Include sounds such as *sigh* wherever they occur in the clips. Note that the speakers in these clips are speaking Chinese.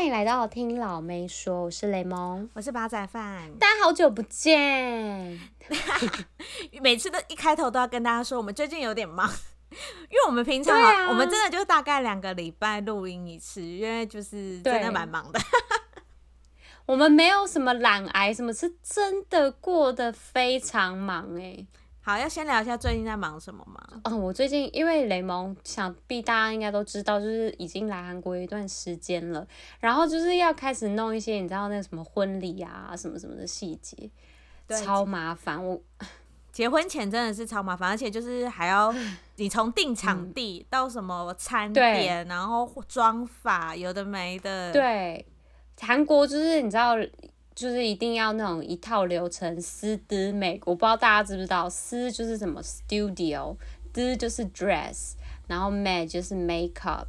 欢迎来到听老妹说，我是雷蒙，我是煲仔饭，大家好久不见。*laughs* 每次都一开头都要跟大家说，我们最近有点忙，因为我们平常、啊、我们真的就大概两个礼拜录音一次，因为就是真的蛮忙的。我们没有什么懒癌，什么是真的过得非常忙哎、欸。好，要先聊一下最近在忙什么吗？哦，我最近因为雷蒙，想必大家应该都知道，就是已经来韩国一段时间了，然后就是要开始弄一些你知道那个什么婚礼啊，什么什么的细节，超麻烦。我 *laughs* 结婚前真的是超麻烦，而且就是还要 *laughs* 你从定场地到什么餐点，嗯、然后妆法有的没的。对，韩国就是你知道。就是一定要那种一套流程，私的美，我不知道大家知不知道，私就是什么 studio，的就是 dress，然后 make 就是 makeup，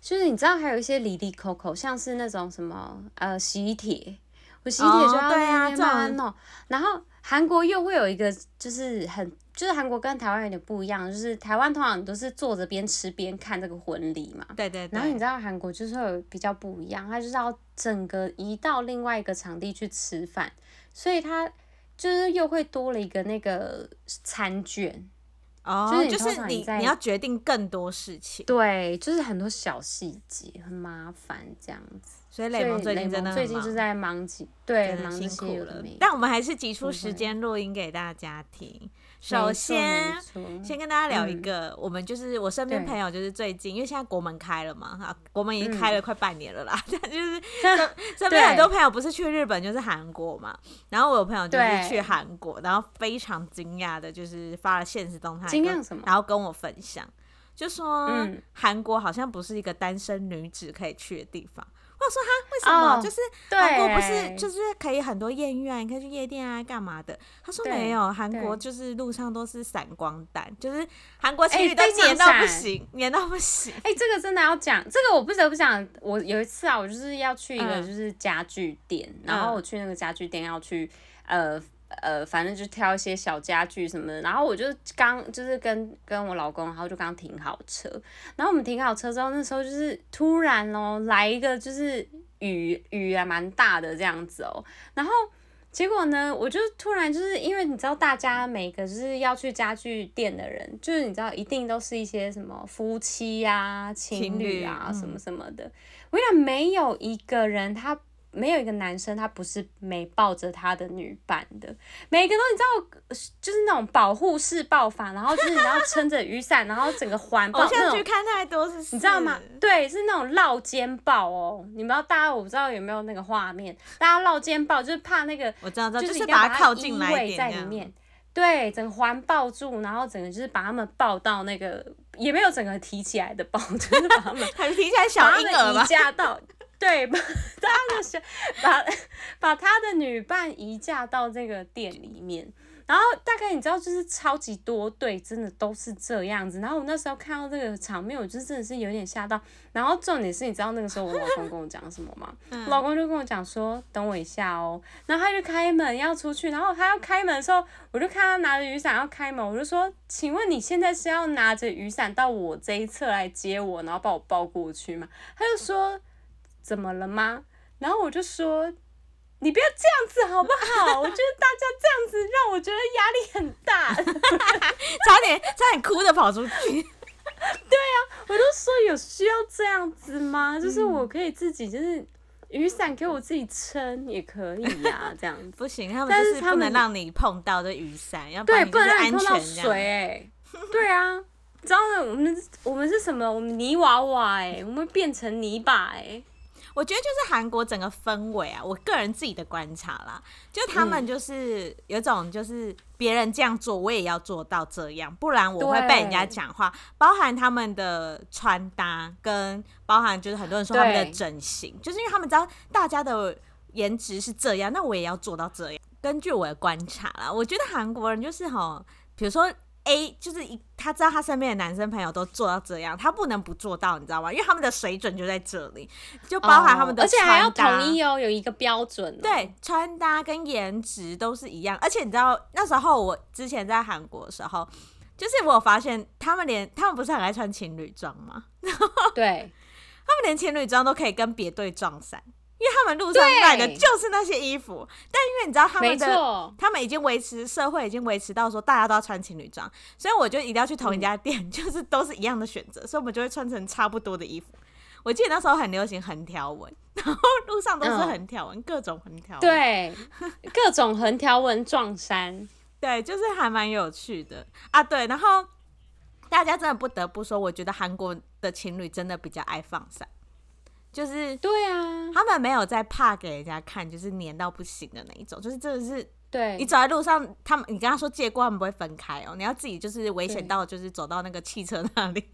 就是你知道还有一些里里口口，像是那种什么呃喜帖，我喜帖就要那边慢慢弄，然后韩国又会有一个就是很。就是韩国跟台湾有点不一样，就是台湾通常都是坐着边吃边看这个婚礼嘛。对对对。然后你知道韩国就是会有比较不一样，他就是要整个移到另外一个场地去吃饭，所以他就是又会多了一个那个餐券。哦。就是你就是你你要决定更多事情。对，就是很多小细节很麻烦这样子。所以雷蒙最近真的最近就在忙起，对，忙辛苦了。但我们还是挤出时间录音给大家听。首先，先跟大家聊一个，嗯、我们就是我身边朋友，就是最近，因为现在国门开了嘛，哈，国门已经开了快半年了啦，嗯、*laughs* 就是 *laughs* 身边很多朋友不是去日本就是韩国嘛，然后我有朋友就是去韩国，然后非常惊讶的，就是发了现实动态，惊讶什么？然后跟我分享，就说韩国好像不是一个单身女子可以去的地方。我说哈，为什么？Oh, 就是韩国不是就是可以很多艳遇啊，你可以去夜店啊，干嘛的？他说没有，韩国就是路上都是闪光弹，就是韩国情侣都黏到不行，黏到不行。哎、欸，这个真的要讲，这个我不得不讲。我有一次啊，我就是要去一个就是家具店，嗯、然后我去那个家具店要去呃。呃，反正就挑一些小家具什么的，然后我就刚就是跟跟我老公，然后就刚停好车，然后我们停好车之后，那时候就是突然哦来一个就是雨雨还蛮大的这样子哦，然后结果呢，我就突然就是因为你知道大家每个就是要去家具店的人，就是你知道一定都是一些什么夫妻呀、啊、情侣啊什么什么的，我跟你讲没有一个人他。没有一个男生他不是没抱着他的女伴的，每个都你知道，就是那种保护式抱法，然后就是然后撑着雨伞，然后整个环抱。我去看太多是，你知道吗？对，是那种绕肩抱哦。你们要大家我不知道有没有那个画面，大家绕肩抱就是怕那个，我知道，就是把它靠近来一点在里面。对，整个环抱住，然后整个就是把他们抱到那个，也没有整个提起来的抱，就是把他们 *laughs* 还提起来小婴儿驾到。*laughs* 对，把他的小把把他的女伴移嫁到这个店里面，然后大概你知道，就是超级多对，真的都是这样子。然后我那时候看到这个场面，我就真的是有点吓到。然后重点是，你知道那个时候我老公跟我讲什么吗？*laughs* 嗯、我老公就跟我讲说：“等我一下哦。”然后他就开门要出去，然后他要开门的时候，我就看他拿着雨伞要开门，我就说：“请问你现在是要拿着雨伞到我这一侧来接我，然后把我抱过去吗？”他就说。怎么了吗？然后我就说，你不要这样子好不好？我觉得大家这样子让我觉得压力很大，*laughs* 差点差点哭着跑出去。对啊，我就说有需要这样子吗？就是我可以自己，就是雨伞给我自己撑也可以呀、啊，这样子不行，他们就是不能让你碰到这雨伞，要对，不能让你碰到水、欸。哎，对啊，知道吗？我们我们是什么？我们泥娃娃哎、欸，我们会变成泥巴哎、欸。我觉得就是韩国整个氛围啊，我个人自己的观察啦，就他们就是有种就是别人这样做，我也要做到这样，不然我会被人家讲话。包含他们的穿搭，跟包含就是很多人说他们的整形，就是因为他们知道大家的颜值是这样，那我也要做到这样。根据我的观察啦，我觉得韩国人就是哈，比如说。A 就是一，他知道他身边的男生朋友都做到这样，他不能不做到，你知道吗？因为他们的水准就在这里，就包含他们的而且还要统一哦，有一个标准哦。对，穿搭跟颜值都是一样，而且你知道那时候我之前在韩国的时候，就是我发现他们连他们不是很爱穿情侣装吗？*laughs* 对。他们连情侣装都可以跟别队撞衫，因为他们路上卖的就是那些衣服。但因为你知道他们的，他们已经维持社会已经维持到说大家都要穿情侣装，所以我就一定要去同一家店，嗯、就是都是一样的选择，所以我们就会穿成差不多的衣服。我记得那时候很流行横条纹，*laughs* 然后路上都是横条纹，嗯、各种横条纹，对，各种横条纹撞衫，*laughs* 对，就是还蛮有趣的。啊。对，然后大家真的不得不说，我觉得韩国的情侣真的比较爱放闪，就是对啊，他们没有在怕给人家看，就是黏到不行的那一种，就是真的是，对，你走在路上，他们你跟他说借过，他们不会分开哦，你要自己就是危险到就是走到那个汽车那里。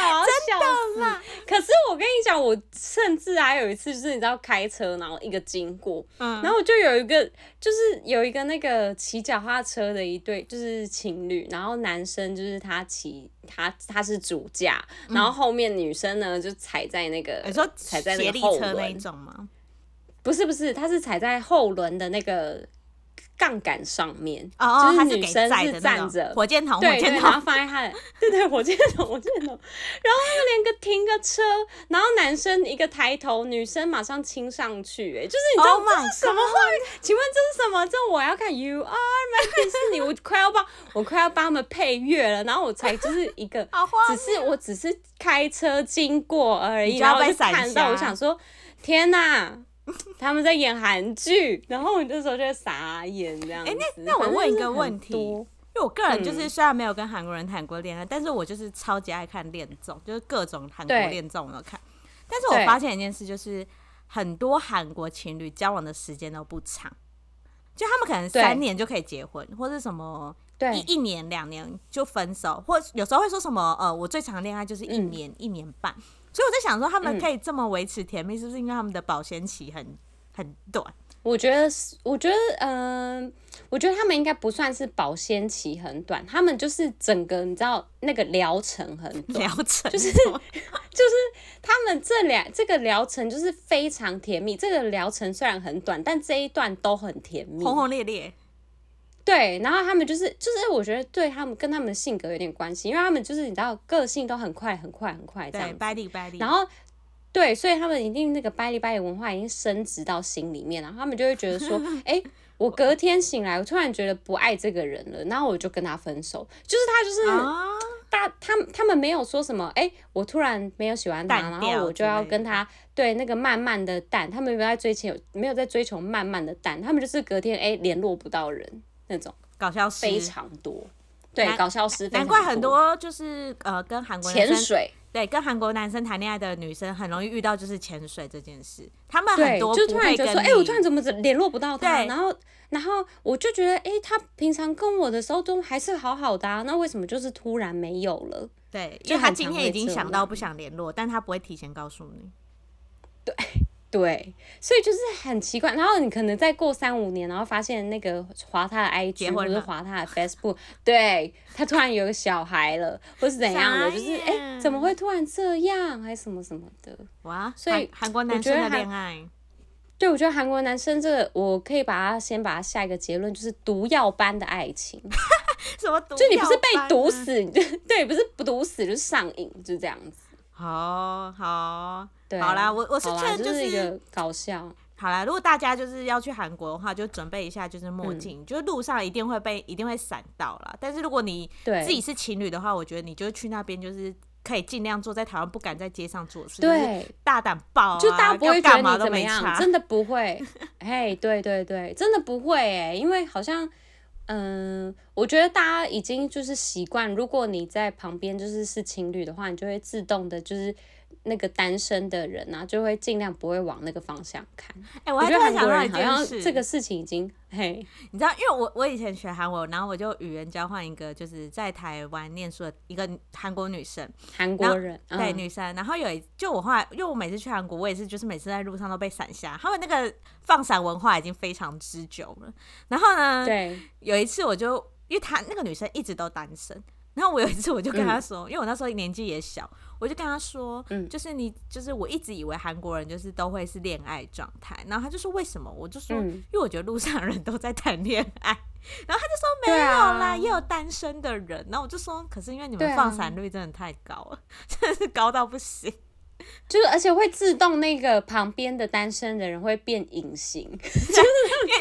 真的吗？可是我跟你讲，我甚至还有一次，就是你知道开车，然后一个经过，嗯，然后我就有一个，就是有一个那个骑脚踏车的一对，就是情侣，然后男生就是他骑他他是主驾，然后后面女生呢就踩在那个，你说踩在那个后轮那种吗？不是不是，他是踩在后轮的那个。杠杆上面，oh, 就是女生是站着，火箭筒，对对，然后放在他的，对对，火箭筒，火箭筒，然后他们连个停个车，然后男生一个抬头，女生马上亲上去，哎，就是你知道这是什么画面？请问这是什么？这我要看 You Are My *laughs* Destiny，我快要帮，我快要帮他们配乐了，然后我才就是一个，只是我只是开车经过而已，然后就看到，我想说，天哪！*laughs* 他们在演韩剧，*laughs* 然后我那时候就会傻眼这样子。哎、欸，那那我问一个问题，因为我个人就是虽然没有跟韩国人谈过恋爱，嗯、但是我就是超级爱看恋综，就是各种韩国恋综我都看。但是我发现一件事，就是很多韩国情侣交往的时间都不长，就他们可能三年就可以结婚，或者什么一一年两年就分手，或有时候会说什么呃，我最长的恋爱就是一年、嗯、一年半。所以我在想说，他们可以这么维持甜蜜，嗯、是不是因为他们的保鲜期很很短？我觉得是，我觉得，嗯、呃，我觉得他们应该不算是保鲜期很短，他们就是整个，你知道，那个疗程很短，疗程就是 *laughs* 就是他们这两这个疗程就是非常甜蜜。这个疗程虽然很短，但这一段都很甜蜜，轰轰烈烈。对，然后他们就是就是，我觉得对他们跟他们的性格有点关系，因为他们就是你知道个性都很快很快很快这样。然后对，所以他们一定那个掰里掰里文化已经深植到心里面，然后他们就会觉得说，*laughs* 哎，我隔天醒来，我突然觉得不爱这个人了，然后我就跟他分手。就是他就是大、啊、他他们没有说什么，哎，我突然没有喜欢他，然后我就要跟他对那个慢慢的淡，他们没有在追求没有在追求慢慢的淡，他们就是隔天哎联络不到人。那种搞笑非常多，对，搞笑师难怪很多就是呃跟韩国潜水，对，跟韩国男生谈恋爱的女生很容易遇到就是潜水这件事，他们很多就突然觉得说，哎、欸，我突然怎么联络不到他，然后然后我就觉得，哎、欸，他平常跟我的时候都还是好好的啊，那为什么就是突然没有了？对，就他今天已经想到不想联络，但他不会提前告诉你，对。对，所以就是很奇怪。然后你可能再过三五年，然后发现那个划他的 IG 或者是滑他的 Facebook，*laughs* 对，他突然有个小孩了，或是怎样的，就是哎、欸，怎么会突然这样，还是什么什么的？哇！所以韩国男生的恋爱，对，我觉得韩国男生这个，我可以把它先把它下一个结论，就是毒药般的爱情。*laughs* 什么毒？就你不是被毒死，你 *laughs* 就对，不是不毒死，就是上瘾，就是这样子。好好。对好啦，我我是觉得就是一个搞笑。好啦，如果大家就是要去韩国的话，就准备一下就是墨镜，嗯、就是路上一定会被一定会闪到啦。但是如果你自己是情侣的话，我觉得你就去那边就是可以尽量坐在台湾不敢在街上做事，对，大胆抱、啊，就大家不会觉得你怎么样，真的不会。*laughs* 哎，对对对，真的不会哎，因为好像嗯，我觉得大家已经就是习惯，如果你在旁边就是是情侣的话，你就会自动的就是。那个单身的人呢、啊，就会尽量不会往那个方向看。哎、欸，我还突然想到一件事，这个事情已经嘿，你知道，因为我我以前学韩文，然后我就语言交换一个，就是在台湾念书的一个韩国女生，韩国人对、嗯、女生。然后有一就我后来，因为我每次去韩国，我也是就是每次在路上都被闪瞎。他们那个放闪文化已经非常之久了。然后呢，对，有一次我就因为她那个女生一直都单身。然后我有一次我就跟她说，嗯、因为我那时候年纪也小，我就跟他说，嗯，就是你，就是我一直以为韩国人就是都会是恋爱状态，然后他就说为什么？我就说，嗯、因为我觉得路上人都在谈恋爱，然后他就说没有啦，啊、也有单身的人。然后我就说，可是因为你们放闪率真的太高了，啊、*laughs* 真的是高到不行。就是而且会自动那个旁边的单身的人会变隐形，*laughs* 就是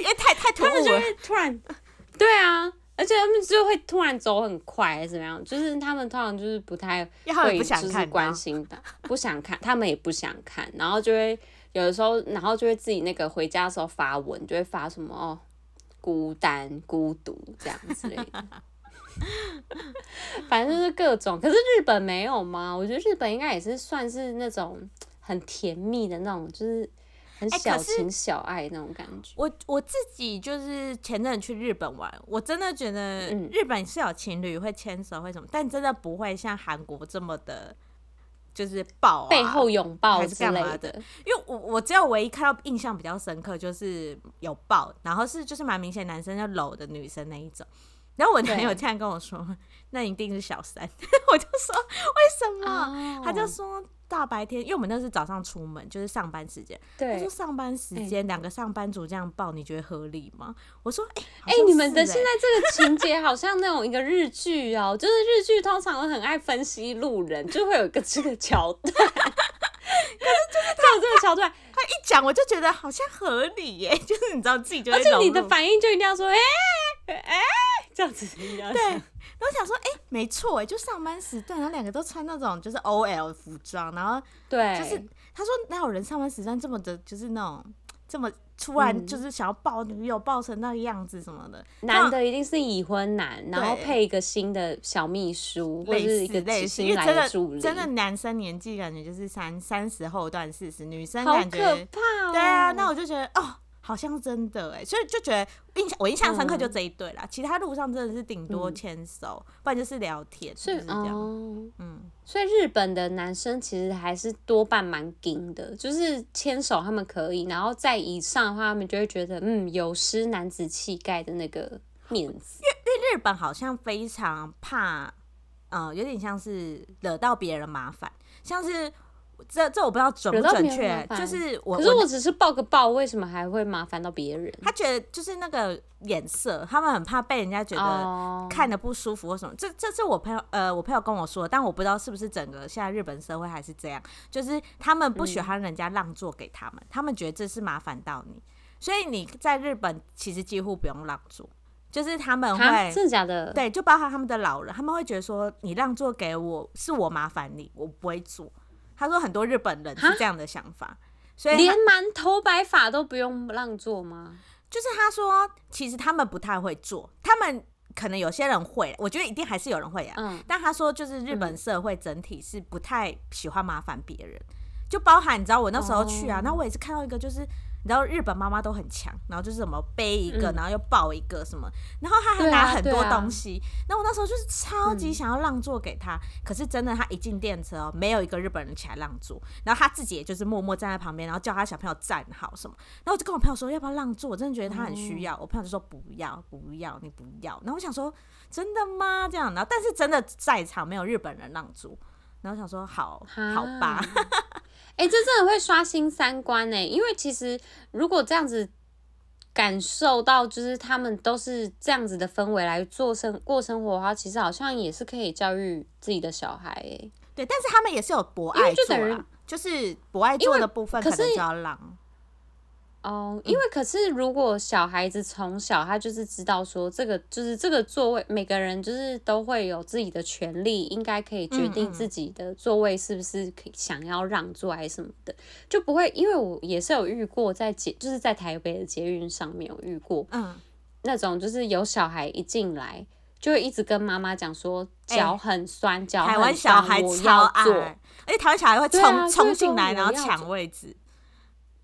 因为太太突兀了，突然，*laughs* 对啊。而且他们就会突然走很快，还是怎么样？就是他们通常就是不太会，就是关心的，不想看，他们也不想看，然后就会有的时候，然后就会自己那个回家的时候发文，就会发什么哦，孤单、孤独这样之类的，反正就是各种。可是日本没有吗？我觉得日本应该也是算是那种很甜蜜的那种，就是。很小情小爱那种感觉。欸、我我自己就是前阵去日本玩，我真的觉得日本是有情侣会牵手会什么，嗯、但真的不会像韩国这么的，就是抱、啊、背后拥抱还是干嘛的。因为我我只有唯一看到印象比较深刻就是有抱，然后是就是蛮明显男生要搂的女生那一种。然后我男友竟然跟我说，那一定是小三，*laughs* 我就说为什么？Oh. 他就说大白天，因为我们那是早上出门，就是上班时间。对，他说上班时间两、欸、个上班族这样抱，你觉得合理吗？我说，哎、欸，哎、欸，你们的现在这个情节好像那种一个日剧哦，*laughs* 就是日剧通常都很爱分析路人，就会有一个这个桥段。可 *laughs* 是就是他有这个桥段，他一讲我就觉得好像合理耶，*laughs* 就是你知道自己就会，而且你的反应就一定要说，哎、欸，哎、欸。这样子一样，对，然后想说，哎、欸，没错，哎，就上班时段，然后两个都穿那种就是 OL 服装，然后对，就是他说哪有人上班时段这么的，就是那种这么突然就是想要抱女友抱成那个样子什么的，男的一定是已婚男，然后配一个新的小秘书或者是一个新来的助理，真的男生年纪感觉就是三三十后段四十，女生感觉可怕哦，对啊，那我就觉得哦。好像真的哎，所以就觉得印象我印象深刻就这一对啦，嗯、其他路上真的是顶多牵手，嗯、不然就是聊天，是这样。嗯，嗯，所以日本的男生其实还是多半蛮硬的，就是牵手他们可以，然后在以上的话，他们就会觉得嗯有失男子气概的那个面子。因为日本好像非常怕，嗯、呃，有点像是惹到别人麻烦，像是。这这我不知道准不准确，就是我。可是我只是抱个抱，为什么还会麻烦到别人？他觉得就是那个眼色，他们很怕被人家觉得看的不舒服或什么。这这是我朋友呃，我朋友跟我说，但我不知道是不是整个现在日本社会还是这样，就是他们不喜欢人家让座给他们，他们觉得这是麻烦到你，所以你在日本其实几乎不用让座，就是他们会真的假的？对，就包括他们的老人，他们会觉得说你让座给我是我麻烦你，我不会坐。他说很多日本人是这样的想法，所以连满头白发都不用让做吗？就是他说，其实他们不太会做，他们可能有些人会，我觉得一定还是有人会啊。嗯，但他说就是日本社会整体是不太喜欢麻烦别人，就包含你知道我那时候去啊，那我也是看到一个就是。你知道日本妈妈都很强，然后就是什么背一个，然后又抱一个什么，然后他还拿很多东西。然后我那时候就是超级想要让座给他，可是真的他一进电车哦，没有一个日本人起来让座，然后他自己也就是默默站在旁边，然后叫他小朋友站好什么。然后我就跟我朋友说要不要让座，我真的觉得他很需要。我朋友就说不要不要你不要。然后我想说真的吗？这样，然后但是真的在场没有日本人让座，然后想说好好吧。哎、欸，这真的会刷新三观呢，因为其实如果这样子感受到，就是他们都是这样子的氛围来做生过生活的话，其实好像也是可以教育自己的小孩哎。对，但是他们也是有博爱座啦，就是博爱做的部分可能就要让。哦，因为可是如果小孩子从小他就是知道说这个就是这个座位，每个人就是都会有自己的权利，应该可以决定自己的座位是不是可以想要让座还是什么的，就不会。因为我也是有遇过在捷，就是在台北的捷运上面有遇过，嗯，那种就是有小孩一进来就会一直跟妈妈讲说脚很酸，脚、欸、很酸，我要坐，而且台湾小孩会冲冲进来然后抢位置。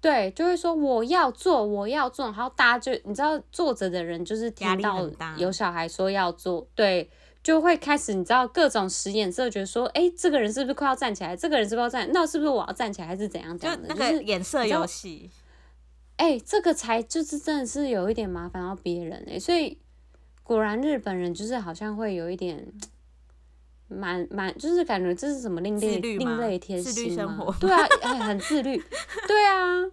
对，就会说我要坐，我要坐，然后大家就你知道坐着的人就是听到有小孩说要做，对，就会开始你知道各种使眼色，觉得说，哎，这个人是不是快要站起来？这个人是不是要站？那是不是我要站起来还是怎样？这样的，就那个眼色游戏。哎，这个才就是真的是有一点麻烦到别人哎，所以果然日本人就是好像会有一点。蛮蛮就是感觉这是什么另类另类贴心吗？对啊，哎，很自律。*laughs* 对啊，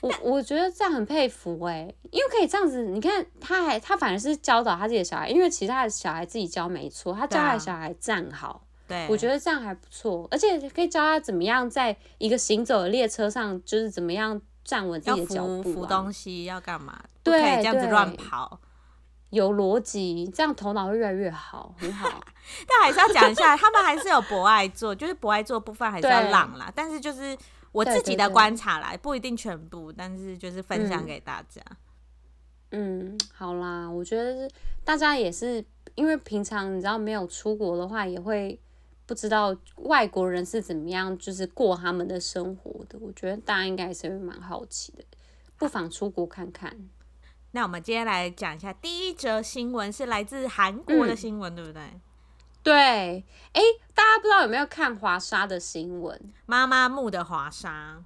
我我觉得这样很佩服哎、欸，因为可以这样子，你看他还他反而是教导他自己的小孩，因为其他的小孩自己教没错，他教他的小孩站好，对，我觉得这样还不错，而且可以教他怎么样在一个行走的列车上，就是怎么样站稳自己的脚步、啊，扶东西要干嘛，对，这样子乱跑，有逻辑，这样头脑会越来越好，很好。*laughs* 但还是要讲一下，他们还是有博爱做，就是博爱做部分还是要浪啦，但是就是。我自己的观察来，不一定全部，但是就是分享给大家。嗯，嗯，好啦，我觉得大家也是，因为平常你知道没有出国的话，也会不知道外国人是怎么样，就是过他们的生活的。我觉得大家应该是会蛮好奇的，不妨出国看看。那我们今天来讲一下第一则新闻，是来自韩国的新闻，嗯、对不对？对，哎，大家不知道有没有看华莎的新闻？妈妈木的华莎，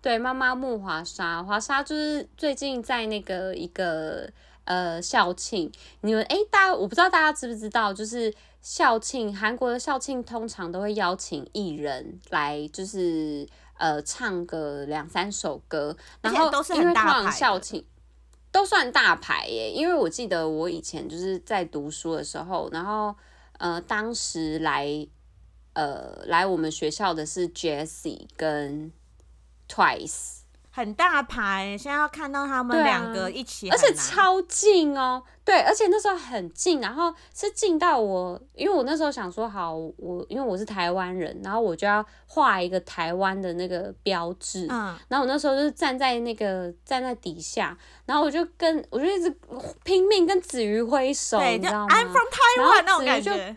对，妈妈木华莎，华莎就是最近在那个一个呃校庆，你们哎，大家我不知道大家知不知道，就是校庆，韩国的校庆通常都会邀请艺人来，就是呃唱个两三首歌，然后都是很大牌，校庆都算大牌耶，因为我记得我以前就是在读书的时候，然后。呃，当时来，呃，来我们学校的是 Jessie 跟 Twice，很大牌。现在要看到他们两个一起，而且超近哦。对，而且那时候很近，然后是近到我，因为我那时候想说，好，我因为我是台湾人，然后我就要画一个台湾的那个标志。嗯。然后我那时候就是站在那个站在底下，然后我就跟我就一直拼命跟子瑜挥手，你知道吗？I'm from Taiwan 那种感觉。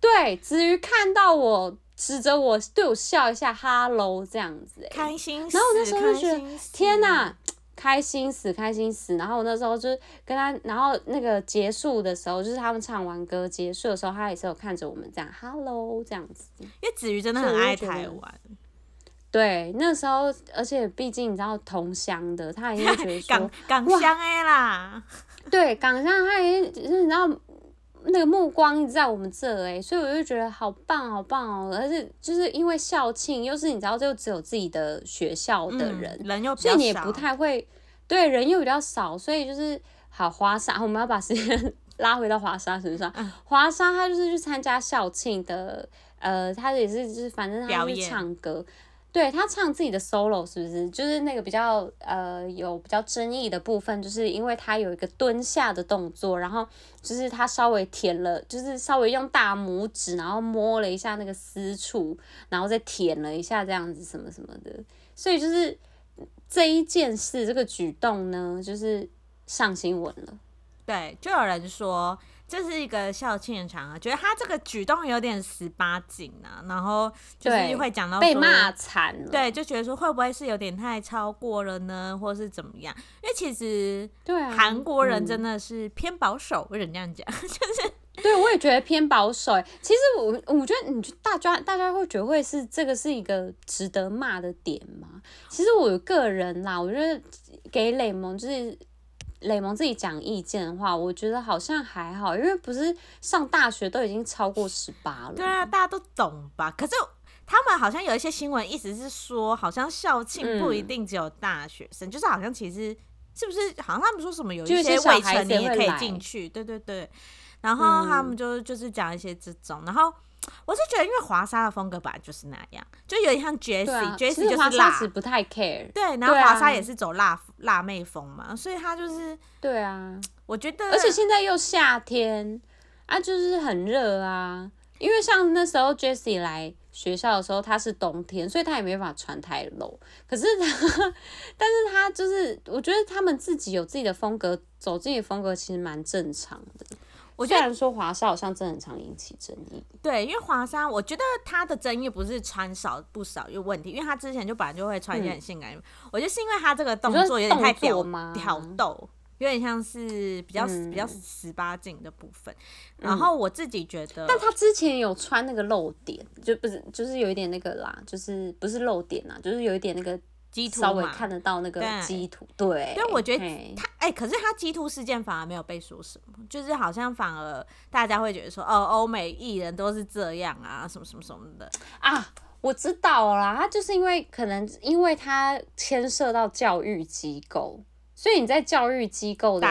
对，子瑜看到我，指着我对我笑一下，Hello 这样子，开心死。然后我那时候就觉得，天哪！开心死，开心死！然后我那时候就跟他，然后那个结束的时候，就是他们唱完歌结束的时候，他也是有看着我们这样，Hello 这样子。因为子瑜真的很爱台湾。对，那时候，而且毕竟你知道同乡的，他也会觉得说 *laughs* 港港乡哎啦。对，港乡他也就是你知道。那个目光一直在我们这哎，所以我就觉得好棒好棒哦！而且就是因为校庆，又是你知道，就只有自己的学校的人，嗯、人又所以你也不太会对人又比较少，所以就是好华沙，*laughs* 我们要把时间 *laughs* 拉回到华沙身上。华沙他就是去参加校庆的，呃，他也是就是反正他去唱歌。对，他唱自己的 solo 是不是？就是那个比较呃有比较争议的部分，就是因为他有一个蹲下的动作，然后就是他稍微舔了，就是稍微用大拇指，然后摸了一下那个私处，然后再舔了一下这样子什么什么的，所以就是这一件事这个举动呢，就是上新闻了。对，就有人说。这是一个校庆场啊，觉得他这个举动有点十八禁啊，然后就是会讲到被骂惨了，对，就觉得说会不会是有点太超过了呢，或是怎么样？因为其实对啊，韩国人真的是偏保守，为什么这样讲？*laughs* 就是对我也觉得偏保守。其实我我觉得，你大家大家会觉得会是这个是一个值得骂的点吗？其实我个人啦，我觉得给雷蒙就是。雷蒙自己讲意见的话，我觉得好像还好，因为不是上大学都已经超过十八了。对啊，大家都懂吧？可是他们好像有一些新闻，意思是说，好像校庆不一定只有大学生，嗯、就是好像其实是不是？好像他们说什么有一些未成年也可以进去。对对对。然后他们就就是讲一些这种，然后。我是觉得，因为华莎的风格本来就是那样，就有点像 Jessie，Jessie、啊、就是辣，不太 care。对，然后华莎也是走辣辣妹风嘛，所以她就是对啊。我觉得，而且现在又夏天啊，就是很热啊。因为像那时候 Jessie 来学校的时候，她是冬天，所以她也没办法穿太露。可是她，但是她就是，我觉得他们自己有自己的风格，走自己的风格其实蛮正常的。我虽然说华莎好像真的很常引起争议，对，因为华莎，我觉得他的争议不是穿少不少有问题，因为他之前就本来就会穿一些很性感，嗯、我觉得是因为他这个动作有点太挑挑逗，有点像是比较、嗯、比较十八禁的部分。然后我自己觉得，但他之前有穿那个露点，就不是就是有一点那个啦，就是不是露点啦，就是有一点那个。稍微看得到那个基图，对，对，我觉得他哎、欸，可是他基图事件反而没有被说什么，就是好像反而大家会觉得说，哦，欧美艺人都是这样啊，什么什么什么的。啊。我知道啦，他就是因为可能因为他牵涉到教育机构，所以你在教育机构的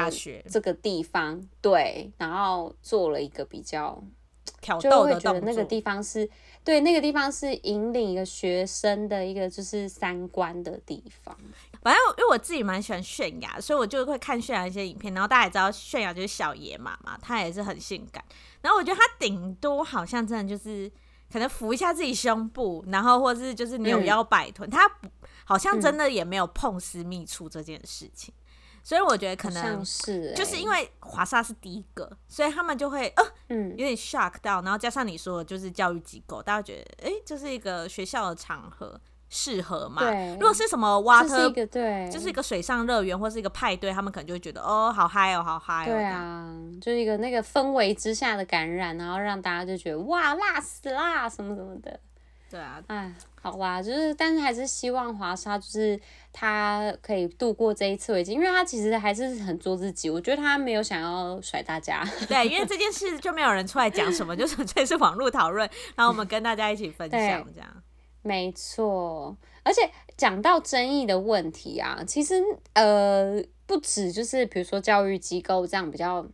这个地方，对，然后做了一个比较挑逗的动作，就会觉得那个地方是对，那个地方是引领一个学生的一个就是三观的地方。反正因为我自己蛮喜欢泫雅，所以我就会看泫雅一些影片。然后大家也知道泫雅就是小野马嘛，她也是很性感。然后我觉得她顶多好像真的就是可能扶一下自己胸部，然后或是就是扭腰摆臀，她、嗯、好像真的也没有碰私密处这件事情。所以我觉得可能是就是因为华沙是第一个，所以他们就会呃嗯有点 shock 到，然后加上你说的就是教育机构，大家觉得哎这是一个学校的场合。适合嘛？对，如果是什么 water，对，就是一个水上乐园或是一个派对，他们可能就会觉得哦，好嗨哦，好嗨哦。对啊，就是一个那个氛围之下的感染，然后让大家就觉得哇，辣死啦，什么什么的。对啊，哎，好吧，就是，但是还是希望华莎就是他可以度过这一次危机，因为他其实还是很做自己。我觉得他没有想要甩大家。对，因为这件事就没有人出来讲什么，就纯粹是网络讨论，然后我们跟大家一起分享这样。没错，而且讲到争议的问题啊，其实呃不止就是比如说教育机构这样比较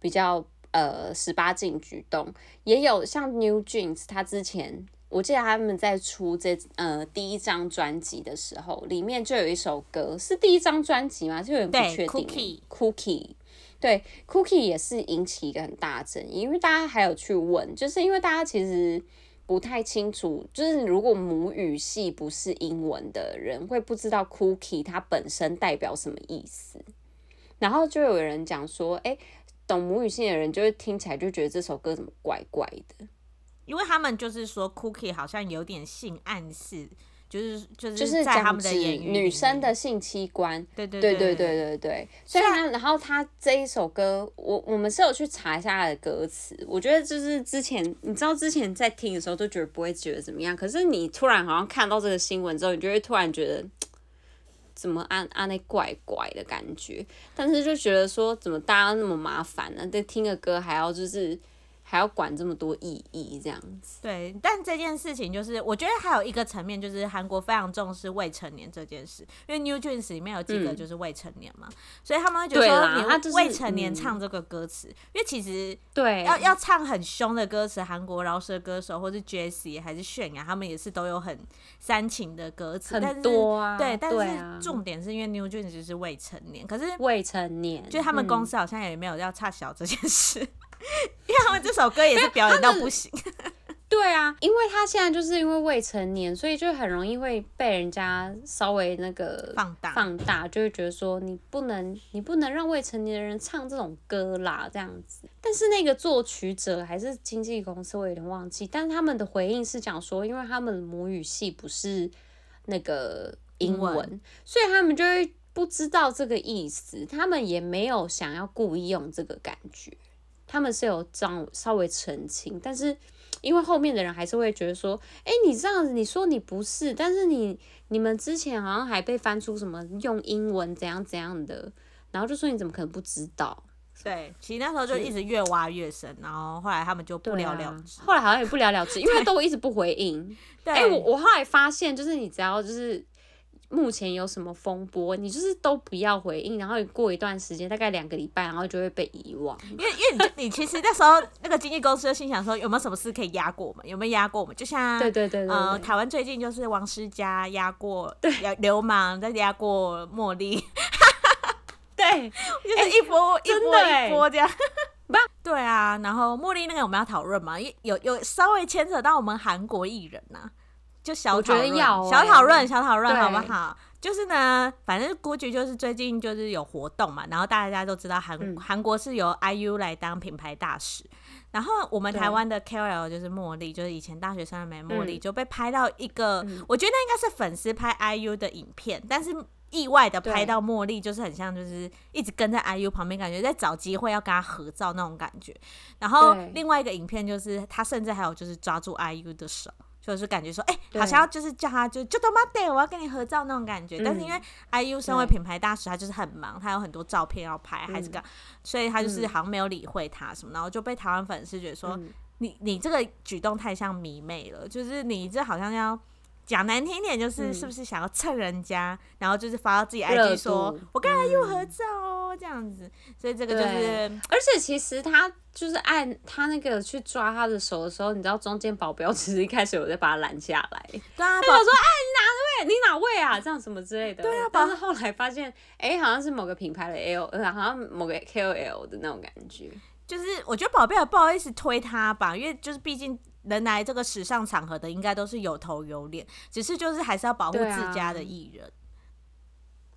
比较呃十八禁举动，也有像 New Jeans，他之前我记得他们在出这呃第一张专辑的时候，里面就有一首歌是第一张专辑吗？就有点不确定。Cookie，对，Cookie 也是引起一个很大争议，因为大家还有去问，就是因为大家其实。不太清楚，就是如果母语系不是英文的人，会不知道 cookie 它本身代表什么意思。然后就有人讲说，哎、欸，懂母语系的人就会听起来就觉得这首歌怎么怪怪的，因为他们就是说 cookie 好像有点性暗示。就是就是在他们的言语，女生的性器官，对对对对对对对。所以他，然后他这一首歌，我我们是有去查一下他的歌词。我觉得就是之前，你知道之前在听的时候都觉得不会觉得怎么样，可是你突然好像看到这个新闻之后，你就会突然觉得 *tsk* 怎么按按那怪怪的感觉。但是就觉得说，怎么大家那么麻烦呢？在听个歌还要就是。还要管这么多意义这样子？对，但这件事情就是，我觉得还有一个层面，就是韩国非常重视未成年这件事，因为 New Jeans 里面有几个就是未成年嘛，嗯、所以他们会觉得说，你未成年唱这个歌词，就是嗯、因为其实对要要唱很凶的歌词，韩国饶舌歌手或是 Jessie 还是泫雅，他们也是都有很煽情的歌词，很多啊，对，但是重点是因为 New Jeans 就是未成年，可是未成年，就他们公司好像也没有要差小这件事。*laughs* 因为他们这首歌也是表演到不行，*laughs* 对啊，因为他现在就是因为未成年，所以就很容易会被人家稍微那个放大放大，就会觉得说你不能你不能让未成年的人唱这种歌啦，这样子。但是那个作曲者还是经纪公司，我有点忘记，但是他们的回应是讲说，因为他们的母语系不是那个英文，英文所以他们就会不知道这个意思，他们也没有想要故意用这个感觉。他们是有这样稍微澄清，但是因为后面的人还是会觉得说，哎、欸，你这样子，你说你不是，但是你你们之前好像还被翻出什么用英文怎样怎样的，然后就说你怎么可能不知道？对，其实那时候就一直越挖越深，然后后来他们就不了了之，啊、后来好像也不了了之，因为 *laughs* 都一直不回应。哎、欸，我我后来发现，就是你只要就是。目前有什么风波，你就是都不要回应，然后过一段时间，大概两个礼拜，然后就会被遗忘。因为因为你你其实那时候那个经纪公司就心想说，有没有什么事可以压过我们？有没有压过我们？就像对对对，台湾最近就是王诗佳压过对流氓，再压过茉莉，对，*laughs* 就是一波、欸、一波一波这样。对啊，然后茉莉那个我们要讨论嘛，有有稍微牵扯到我们韩国艺人呐、啊。就小讨论，小讨论，小讨论，好不好？就是呢，反正估计就是最近就是有活动嘛，然后大家都知道韩韩、嗯、国是由 IU 来当品牌大使，然后我们台湾的 KOL 就是茉莉，就是以前大学生的美茉莉，就被拍到一个，嗯、我觉得那应该是粉丝拍 IU 的影片，但是意外的拍到茉莉，就是很像就是一直跟在 IU 旁边，感觉在找机会要跟他合照那种感觉。然后另外一个影片就是他甚至还有就是抓住 IU 的手。就是感觉说，哎、欸，好像要就是叫他就就他妈的，我要跟你合照那种感觉。嗯、但是因为 IU 身为品牌大使，他就是很忙，他有很多照片要拍，还是干，所以他就是好像没有理会他什么，然后就被台湾粉丝觉得说，你你这个举动太像迷妹了，就是你这好像要。讲难听一点，就是是不是想要蹭人家，嗯、然后就是发到自己 IG 说，我跟他又合照哦，嗯、这样子，所以这个就是，而且其实他就是按他那个去抓他的手的时候，你知道中间保镖其实一开始有在把他拦下来，对啊，保镖说哎你哪位？你哪位啊？这样什么之类的，对啊，但是后来发现哎、欸、好像是某个品牌的 L，好像某个 KOL 的那种感觉，就是我觉得保镖也不好意思推他吧，因为就是毕竟。能来这个时尚场合的，应该都是有头有脸，只是就是还是要保护自家的艺人。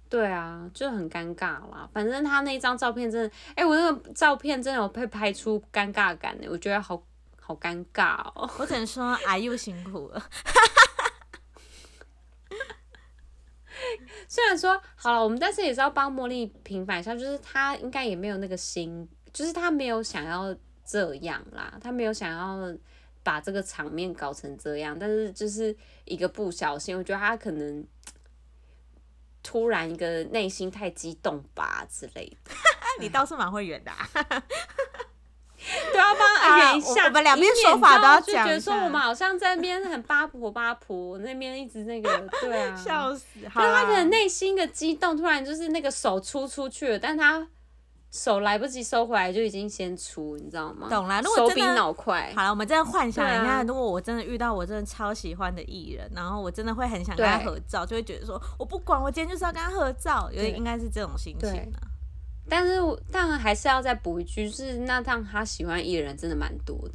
对啊，就很尴尬啦。反正他那张照片真的，哎、欸，我那个照片真的有被拍出尴尬感的，我觉得好好尴尬哦。我只能说哎，又辛苦了。虽然说好了，我们但是也是要帮茉莉平反一下，就是他应该也没有那个心，就是他没有想要这样啦，他没有想要。把这个场面搞成这样，但是就是一个不小心，我觉得他可能突然一个内心太激动吧之类的。*laughs* 你倒是蛮会圆的，啊，*laughs* 对啊，帮 *laughs* 圆一下。我们两边说法都要讲，就觉得说我们好像在那边很八婆八婆，那边一直那个，对啊，笑死。就他可能内心的激动，突然就是那个手出出去了，但他。手来不及收回来就已经先出，你知道吗？懂了，如果手比脑快。好了，我们再幻想一下，如果我真的遇到我真的超喜欢的艺人，然后我真的会很想跟他合照，就会觉得说我不管，我今天就是要跟他合照，有点应该是这种心情啊。但是，当然还是要再补一句，就是那趟他喜欢艺人真的蛮多的。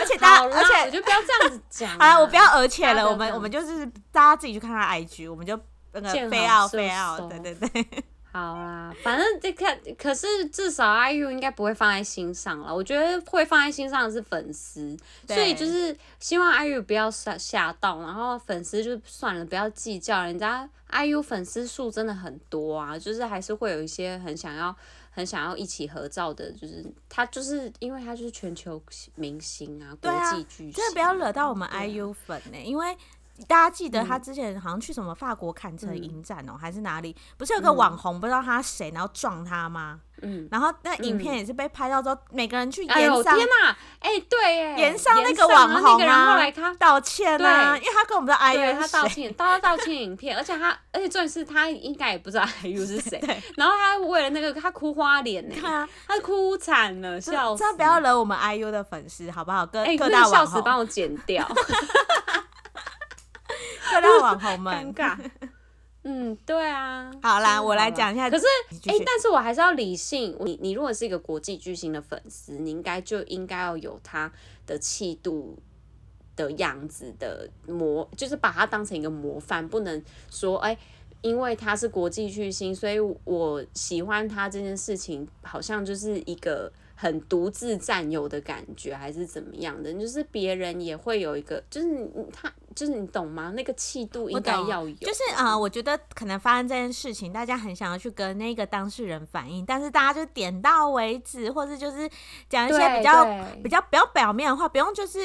而且大家，而且我就不要这样子讲。*laughs* 好了，我不要而且了，我们我们就是大家自己去看他 IG，我们就。那个非要非要，对对对，*laughs* 好啦，反正这看，可是至少 IU 应该不会放在心上了。我觉得会放在心上的是粉丝，所以就是希望 IU 不要吓吓到，然后粉丝就算了，不要计较。人家 IU 粉丝数真的很多啊，就是还是会有一些很想要、很想要一起合照的，就是他就是因为他就是全球明星啊，国际巨星，真的不要惹到我们 IU 粉呢、欸，因为。大家记得他之前好像去什么法国坎城影展哦，还是哪里？不是有个网红不知道他谁，然后撞他吗？嗯，然后那影片也是被拍到之后，每个人去炎上。天哪！哎，对，延上那个网红啊，后来他道歉啊，因为他跟我们的 IU 他道歉，道道歉影片，而且他，而且重点是他应该也不知道 *laughs* IU 是谁，然后他为了那个他哭花脸呢，他哭惨了，笑死！真的不要惹我们 IU 的粉丝好不好？各各大网红帮我剪掉。*laughs* 各大网红们，尴尬。*laughs* 嗯，对啊。好啦，我来讲一下。可是，哎、欸，但是我还是要理性。你，你如果是一个国际巨星的粉丝，你应该就应该要有他的气度的样子的模，就是把他当成一个模范，不能说，哎、欸，因为他是国际巨星，所以我喜欢他这件事情，好像就是一个。很独自占有的感觉，还是怎么样的？就是别人也会有一个，就是你他，就是你懂吗？那个气度应该要有。就是啊、呃，我觉得可能发生这件事情，大家很想要去跟那个当事人反映，但是大家就点到为止，或者就是讲一些比较比较比较表面的话，不用就是。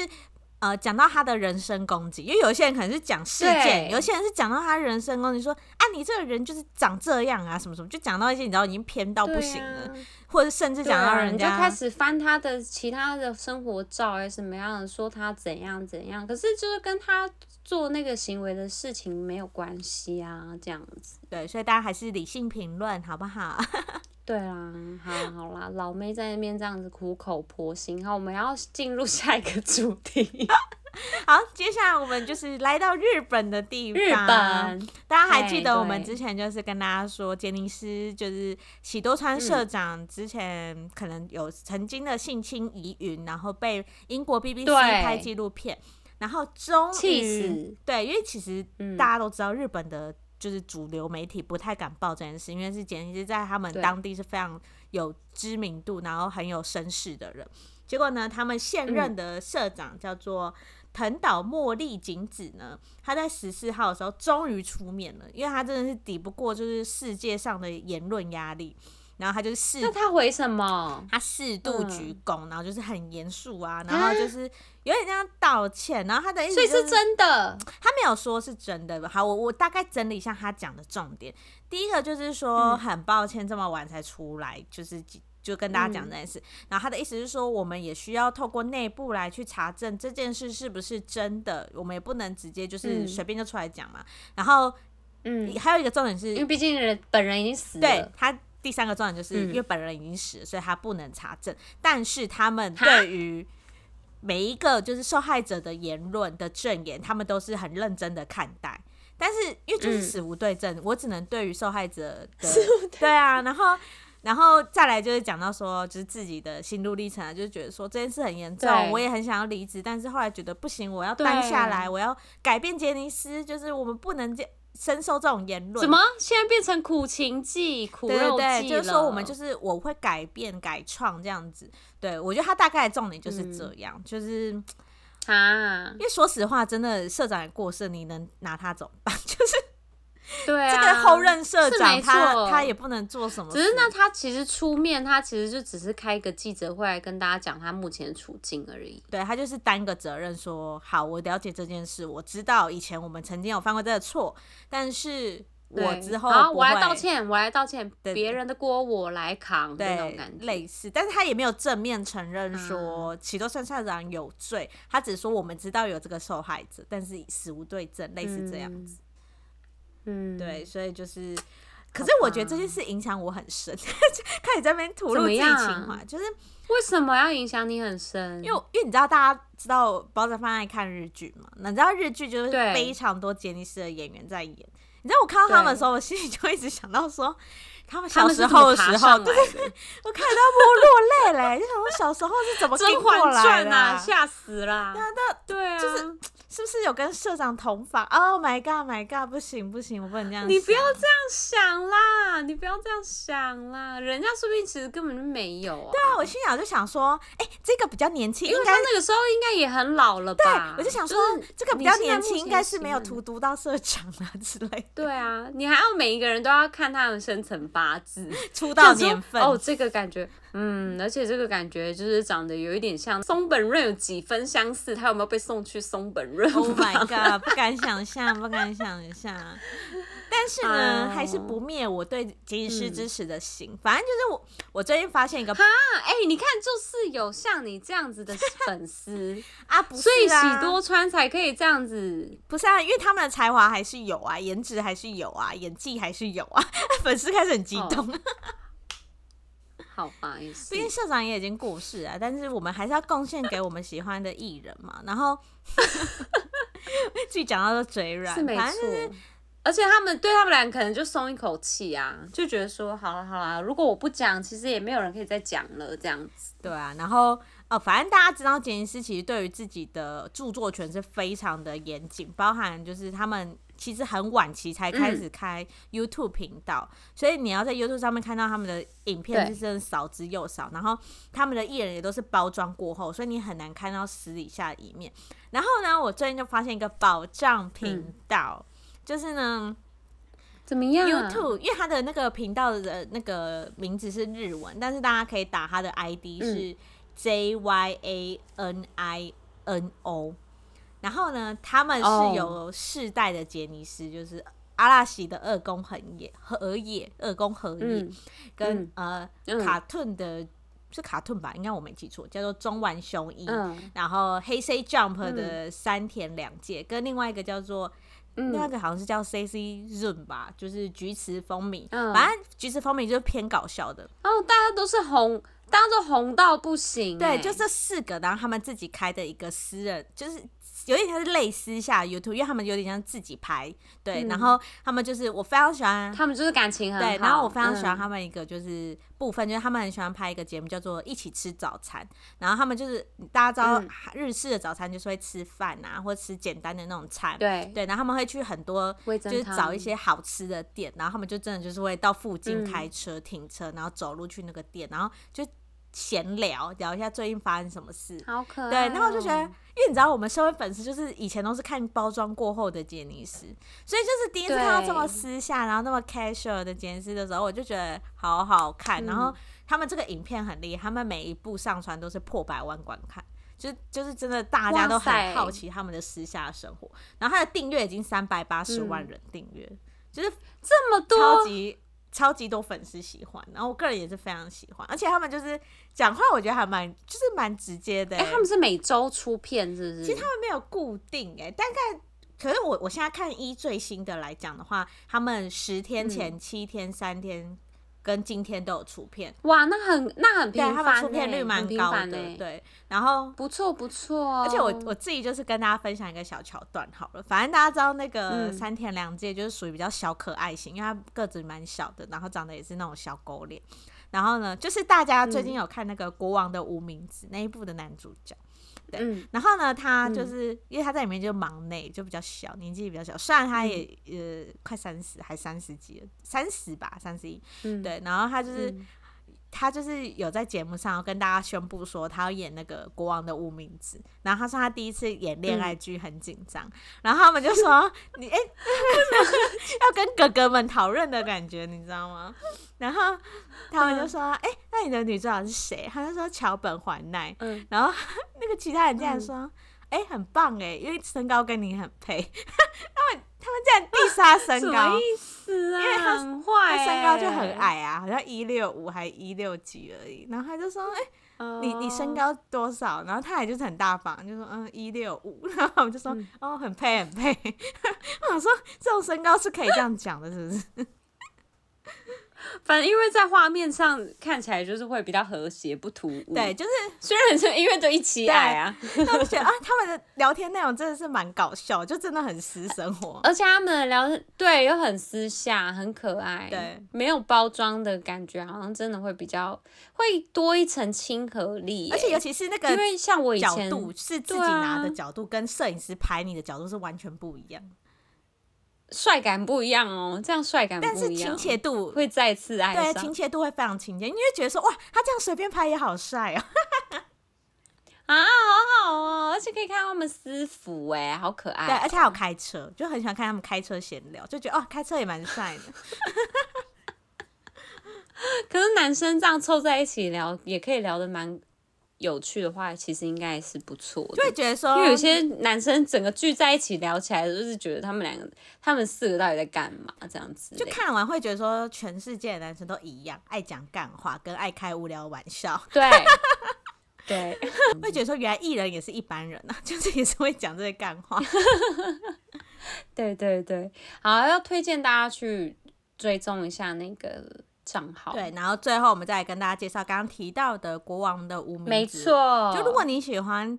呃，讲到他的人身攻击，因为有些人可能是讲事件，有些人是讲到他人身攻击，说啊，你这个人就是长这样啊，什么什么，就讲到一些你知道已经偏到不行了，啊、或者甚至讲到人家、啊、就开始翻他的其他的生活照，哎，什么样的，说他怎样怎样，可是就是跟他做那个行为的事情没有关系啊，这样子。对，所以大家还是理性评论，好不好？*laughs* 对啊，好好啦，老妹在那边这样子苦口婆心。好，我们要进入下一个主题。*laughs* 好，接下来我们就是来到日本的地方。日本，大家还记得我们之前就是跟大家说，杰尼斯就是喜多川社长之前可能有曾经的性侵疑云，然后被英国 BBC 拍纪录片，然后终于。对，因为其实大家都知道日本的。就是主流媒体不太敢报这件事，因为是简直是在他们当地是非常有知名度，然后很有声势的人。结果呢，他们现任的社长叫做藤岛茉莉景子呢，他在十四号的时候终于出面了，因为他真的是抵不过就是世界上的言论压力。然后他就是四，那他回什么？他适度鞠躬，嗯、然后就是很严肃啊，然后就是有点像道歉，然后他的意思、就是、所以是真的，他没有说是真的。好，我我大概整理一下他讲的重点。第一个就是说很抱歉这么晚才出来，嗯、就是就跟大家讲这件事。嗯、然后他的意思是说，我们也需要透过内部来去查证这件事是不是真的，我们也不能直接就是随便就出来讲嘛。嗯、然后。嗯，还有一个重点是，因为毕竟人本人已经死了。对，他第三个重点就是因为本人已经死了，所以他不能查证。但是他们对于每一个就是受害者的言论的证言，他们都是很认真的看待。但是因为就是死无对证，我只能对于受害者的 *laughs* 对啊，然后然后再来就是讲到说，就是自己的心路历程啊，就是觉得说这件事很严重，我也很想要离职，但是后来觉得不行，我要担下来，我要改变杰尼斯，就是我们不能这。深受这种言论，怎么现在变成苦情记、苦肉计了？对，就是说我们就是我会改变、改创这样子。对，我觉得他大概的重点就是这样，嗯、就是啊，因为说实话，真的社长也过世，你能拿他怎么办？*laughs* 就是。*laughs* 对啊，这个后任社长他他也不能做什么，只是那他其实出面，他其实就只是开一个记者会来跟大家讲他目前的处境而已。对，他就是担个责任说，好，我了解这件事，我知道以前我们曾经有犯过这个错，但是我之后好，我来道歉，我来道歉，别人的锅我来扛，对，那种感觉。类似，但是他也没有正面承认说启多社长有罪，嗯、他只是说我们知道有这个受害者，但是死无对证，类似这样子。嗯嗯，对，所以就是，可是我觉得这件事影响我很深，*laughs* 开始在那边吐露自己情怀，就是为什么要影响你很深？因为因为你知道大家知道包仔饭爱看日剧嘛？那你知道日剧就是非常多杰尼斯的演员在演，你知道我看到他们的时候，我心里就一直想到说。他们小时候的时候，对，我看到我落泪嘞，*laughs* 就想我小时候是怎么跟过来的？吓死了！对啊，对啊，就是是不是有跟社长同房？Oh my god, my god！不行不行，我不能这样。你不要这样想啦，你不要这样想啦，人家说不定其实根本就没有啊。对啊，我心想就想说，哎，这个比较年轻，因为他那个时候应该也很老了吧？对，我就想说，这个比较年轻，应该是没有荼毒到社长啊之类。对啊，你还要每一个人都要看他的生辰八字出道年份哦，这个感觉，嗯，而且这个感觉就是长得有一点像松本润，有几分相似。他有没有被送去松本润？Oh my god，不敢想象，*laughs* 不敢想象。但是呢，哦、还是不灭我对吉尼斯之石的心。嗯、反正就是我，我最近发现一个，哈，哎、欸，你看，就是有像你这样子的粉丝 *laughs* 啊，不是啊，所以喜多川才可以这样子，不是啊，因为他们的才华还是有啊，颜值还是有啊，演技还是有啊，*laughs* 粉丝开始很激动。哦、好吧，意思。毕竟社长也已经过世啊，但是我们还是要贡献给我们喜欢的艺人嘛。然后，*laughs* 自己讲到都嘴软，是没错。而且他们对他们俩可能就松一口气啊，就觉得说好了好了，如果我不讲，其实也没有人可以再讲了这样子。对啊，然后哦，反正大家知道杰尼斯其实对于自己的著作权是非常的严谨，包含就是他们其实很晚期才开始开 YouTube 频道，嗯、所以你要在 YouTube 上面看到他们的影片是真的少之又少。然后他们的艺人也都是包装过后，所以你很难看到私底下的一面。然后呢，我最近就发现一个宝藏频道。嗯就是呢，怎么样？YouTube，因为他的那个频道的那个名字是日文，但是大家可以打他的 ID 是 J Y A N I N O。然后呢，他们是有世代的杰尼斯，就是阿拉西的二宫和也和也二宫和也，嗯、跟、嗯、呃卡顿的，是卡顿吧？应该我没记错，叫做中丸雄一。嗯、然后黑 C Jump 的三田两介，跟另外一个叫做。另外一个好像是叫 C C Zoom 吧，就是菊池风靡，嗯、反正菊池风靡就是偏搞笑的。哦，大家都是红，大家都红到不行。对，就这四个，然后他们自己开的一个私人，就是。有点像是类私下 YouTube，因为他们有点像自己拍，对，嗯、然后他们就是我非常喜欢，他们就是感情很好，对，然后我非常喜欢他们一个就是部分，嗯、就是他们很喜欢拍一个节目叫做一起吃早餐，然后他们就是大家知道日式的早餐就是会吃饭啊，或者吃简单的那种菜，对。对，然后他们会去很多就是找一些好吃的店，然后他们就真的就是会到附近开车停车，嗯、然后走路去那个店，然后就。闲聊，聊一下最近发生什么事。好可爱、然后我就觉得，因为你知道，我们身为粉丝，就是以前都是看包装过后的杰尼斯，所以就是第一次看到这么私下，然后那么 casual 的杰尼斯的时候，我就觉得好好看。嗯、然后他们这个影片很厉害，他们每一部上传都是破百万观看。就就是真的，大家都很好奇他们的私下生活。然后他的订阅已经三百八十万人订阅，嗯、就是这么多，超级超级多粉丝喜欢。然后我个人也是非常喜欢，而且他们就是讲话，我觉得还蛮就是蛮直接的。哎、欸，他们是每周出片，是不是？其实他们没有固定、欸，哎，大概可是我我现在看一最新的来讲的话，他们十天前、七天、三天。跟今天都有出片，哇，那很那很频繁，欸，他们出片率蛮高的，欸，对，然后不错不错，而且我我自己就是跟大家分享一个小桥段好了，反正大家知道那个三田凉介就是属于比较小可爱型，嗯，因为他个子蛮小的，然后长得也是那种小狗脸，然后呢，就是大家最近有看那个《国王的无名指》那一部的男主角。对，嗯、然后呢，他就是、嗯、因为他在里面就忙内，就比较小，年纪比较小，虽然他也、嗯、呃快三十，还三十几了，三十吧，三十一，嗯，对，然后他就是。嗯他就是有在节目上跟大家宣布说他要演那个国王的无名指，然后他说他第一次演恋爱剧很紧张，嗯、然后他们就说你哎，要跟哥哥们讨论的感觉，你知道吗？然后他们就说哎、嗯，那你的女主角是谁？他就说桥本环奈，嗯，然后那个其他人竟然说哎、嗯，很棒哎，因为身高跟你很配，他们。他们这样地杀身高，什么意思啊？因为他很坏、欸，他身高就很矮啊，好像一六五还一六几而已。然后他就说：“哎、欸，uh、你你身高多少？”然后他也就是很大方，就说：“嗯，一六五。*laughs* ”然后我们就说：“嗯、哦，很配，很配。*laughs* ”我想说，这种身高是可以这样讲的，是不是？反正因为在画面上看起来就是会比较和谐不突兀，对，就是虽然是因为都一起爱啊，但我觉得啊，他们的聊天内容真的是蛮搞笑，就真的很私生活，而且他们的聊对又很私下，很可爱，对，没有包装的感觉，好像真的会比较会多一层亲和力，而且尤其是那个，因为像我以前角度是自己拿的角度，啊、跟摄影师拍你的角度是完全不一样。帅感不一样哦，这样帅感不一样，但是亲切度会再次爱上，对，亲切度会非常亲切，你会觉得说哇，他这样随便拍也好帅哦，*laughs* 啊，好好哦，而且可以看到他们私服哎，好可爱，对，而且还有开车，就很喜欢看他们开车闲聊，就觉得哦，开车也蛮帅的。*laughs* 可是男生这样凑在一起聊，也可以聊得蛮。有趣的话，其实应该是不错的。就会觉得说，因为有些男生整个聚在一起聊起来，就是觉得他们两个、他们四个到底在干嘛？这样子，就看完会觉得说，全世界的男生都一样，爱讲干话，跟爱开无聊玩笑。*laughs* 对，对，会觉得说，原来艺人也是一般人啊，*laughs* 就是也是会讲这些干话。*laughs* 对对对，好，要推荐大家去追踪一下那个。账号。对，然后最后我们再来跟大家介绍刚刚提到的国王的无名指。没错，就如果你喜欢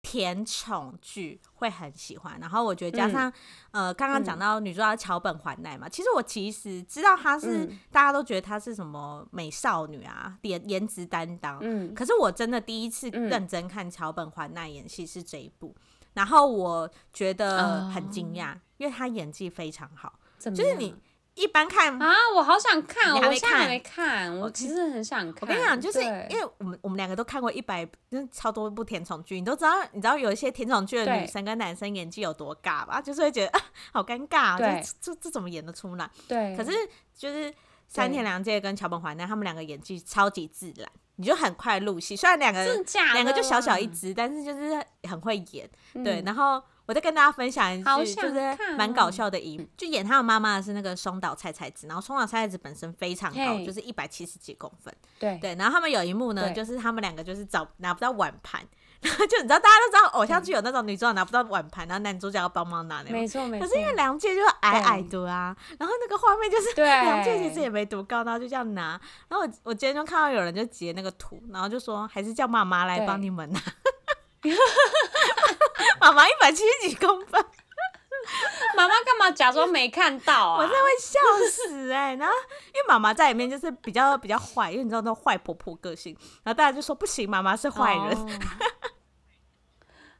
甜宠剧，会很喜欢。然后我觉得加上、嗯、呃，刚刚讲到女主角桥本环奈嘛，嗯、其实我其实知道她是、嗯、大家都觉得她是什么美少女啊，颜颜值担当。嗯，可是我真的第一次认真看桥本环奈演戏是这一部，嗯、然后我觉得很惊讶，哦、因为她演技非常好，就是你。一般看啊，我好想看，我还没看，还没看，我其实很想看。我跟你讲，就是因为我们我们两个都看过一百，就是超多部甜宠剧，你都知道，你知道有一些甜宠剧的女生跟男生演技有多尬吧？就是会觉得啊，好尴尬，对，这这怎么演得出来？对。可是就是三田凉介跟桥本环奈他们两个演技超级自然，你就很快入戏。虽然两个两个就小小一只，但是就是很会演，对，然后。我再跟大家分享一句，就是蛮搞笑的一幕，就演他的妈妈的是那个松岛菜菜子，然后松岛菜菜子本身非常高，就是一百七十几公分。对对，然后他们有一幕呢，就是他们两个就是找拿不到碗盘，然后就你知道大家都知道偶像剧有那种女主角拿不到碗盘，然后男主角要帮忙拿那种。没错没错。可是因为凉介就是矮矮的啊，然后那个画面就是凉介其实也没多高，然后就这样拿。然后我我今天就看到有人就截那个图，然后就说还是叫妈妈来帮你们拿。*laughs* 妈妈一百七十几公分，*laughs* 妈妈干嘛假装没看到啊？我真的会笑死哎、欸！然后因为妈妈在里面就是比较比较坏，因为你知道那种坏婆婆个性，然后大家就说不行，妈妈是坏人。Oh.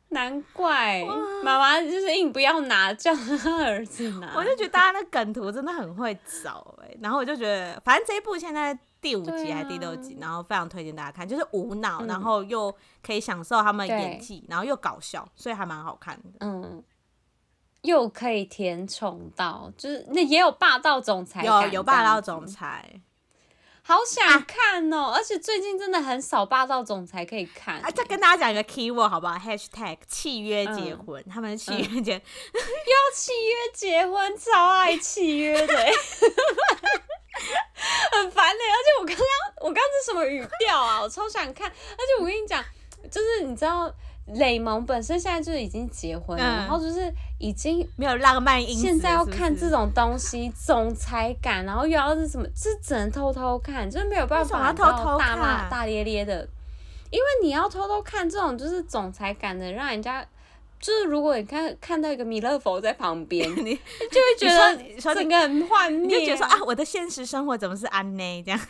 难怪 *laughs* 妈妈就是硬不要拿，叫他儿子拿。我就觉得大家那梗图真的很会找哎、欸，然后我就觉得，反正这一部现在第五集还是第六集，啊、然后非常推荐大家看，就是无脑，嗯、然后又可以享受他们演技，然后又搞笑，所以还蛮好看的。嗯，又可以甜宠到，就是那也有霸道总裁，有有霸道总裁。好想看哦！啊、而且最近真的很少霸道总裁可以看。啊，再跟大家讲一个 keyword 好不好？Hashtag 契约结婚，嗯、他们契约结，嗯、要契约结婚，超爱契约的，*laughs* *laughs* *laughs* 很烦的。而且我刚刚，我刚刚是什么语调啊？我超想看。而且我跟你讲，就是你知道。雷蒙本身现在就是已经结婚了，嗯、然后就是已经没有浪漫。现在要看这种东西，总裁感，然后又要是什么，就只能偷偷看，就是没有办法偷偷大骂大咧咧的。因为你要偷偷看这种就是总裁感的，让人家就是如果你看看到一个弥勒佛在旁边，*laughs* 你就会觉得整个很幻灭，你就觉得说啊，我的现实生活怎么是安内这样？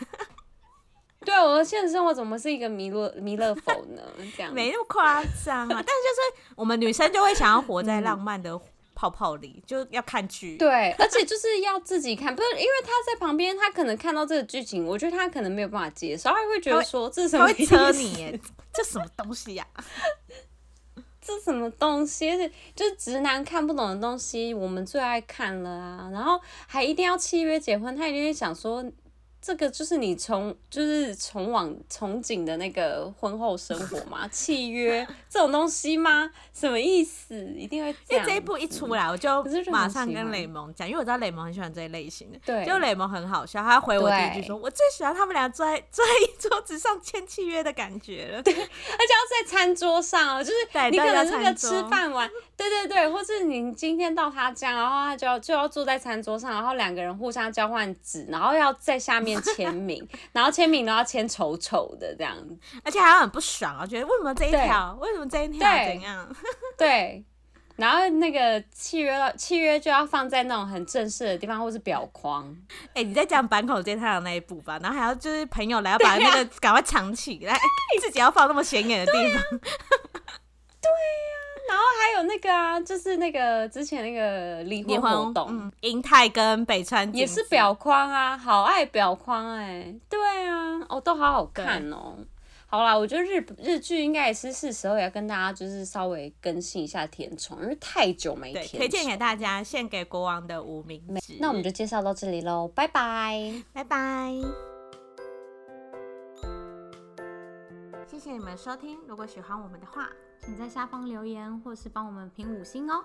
*laughs* 对，我的现实生活怎么是一个弥勒弥勒佛呢？这样没那么夸张啊，*laughs* 但是就是我们女生就会想要活在浪漫的泡泡里，嗯、就要看剧。对，而且就是要自己看，不是因为他在旁边，他可能看到这个剧情，我觉得他可能没有办法接受，他会觉得说这是什么？他会车你耶，这什么东西呀、啊？这什么东西？而且就是直男看不懂的东西，我们最爱看了啊！然后还一定要契约结婚，他一定会想说。这个就是你从就是从往憧憬的那个婚后生活嘛？契约 *laughs* 这种东西吗？什么意思？一定会这样。因为这一部一出来，我就马上跟雷蒙讲，因为我知道雷蒙很喜欢这一类型的。对。就雷蒙很好笑，他回我第一句说：“我最喜欢他们俩坐在 *laughs* 坐在一桌子上签契约的感觉了。”对，而且要在餐桌上哦，就是你可能那个吃饭完，对对对，或是你今天到他家，然后他就要就要坐在餐桌上，然后两个人互相交换纸，然后要在下面。签名，然后签名都要签丑丑的这样子，而且还很不爽啊，觉得为什么这一条，为什么这一条怎样？*laughs* 对，然后那个契约契约就要放在那种很正式的地方，或是表框。哎、欸，你在讲板口健太郎那一部吧？然后还要就是朋友来要把那个赶快藏起来，自己要放那么显眼的地方。*laughs* 对呀。然后还有那个啊，就是那个之前那个离婚活动，瑛太跟北川也是表框啊，好爱表框哎、欸，对啊，哦都好好看哦。好啦，我觉得日日剧应该也是是时候也要跟大家就是稍微更新一下填充，因为太久没填，推荐给大家，献给国王的无名指。那我们就介绍到这里喽，拜拜，拜拜。谢谢你们收听，如果喜欢我们的话。请在下方留言，或是帮我们评五星哦。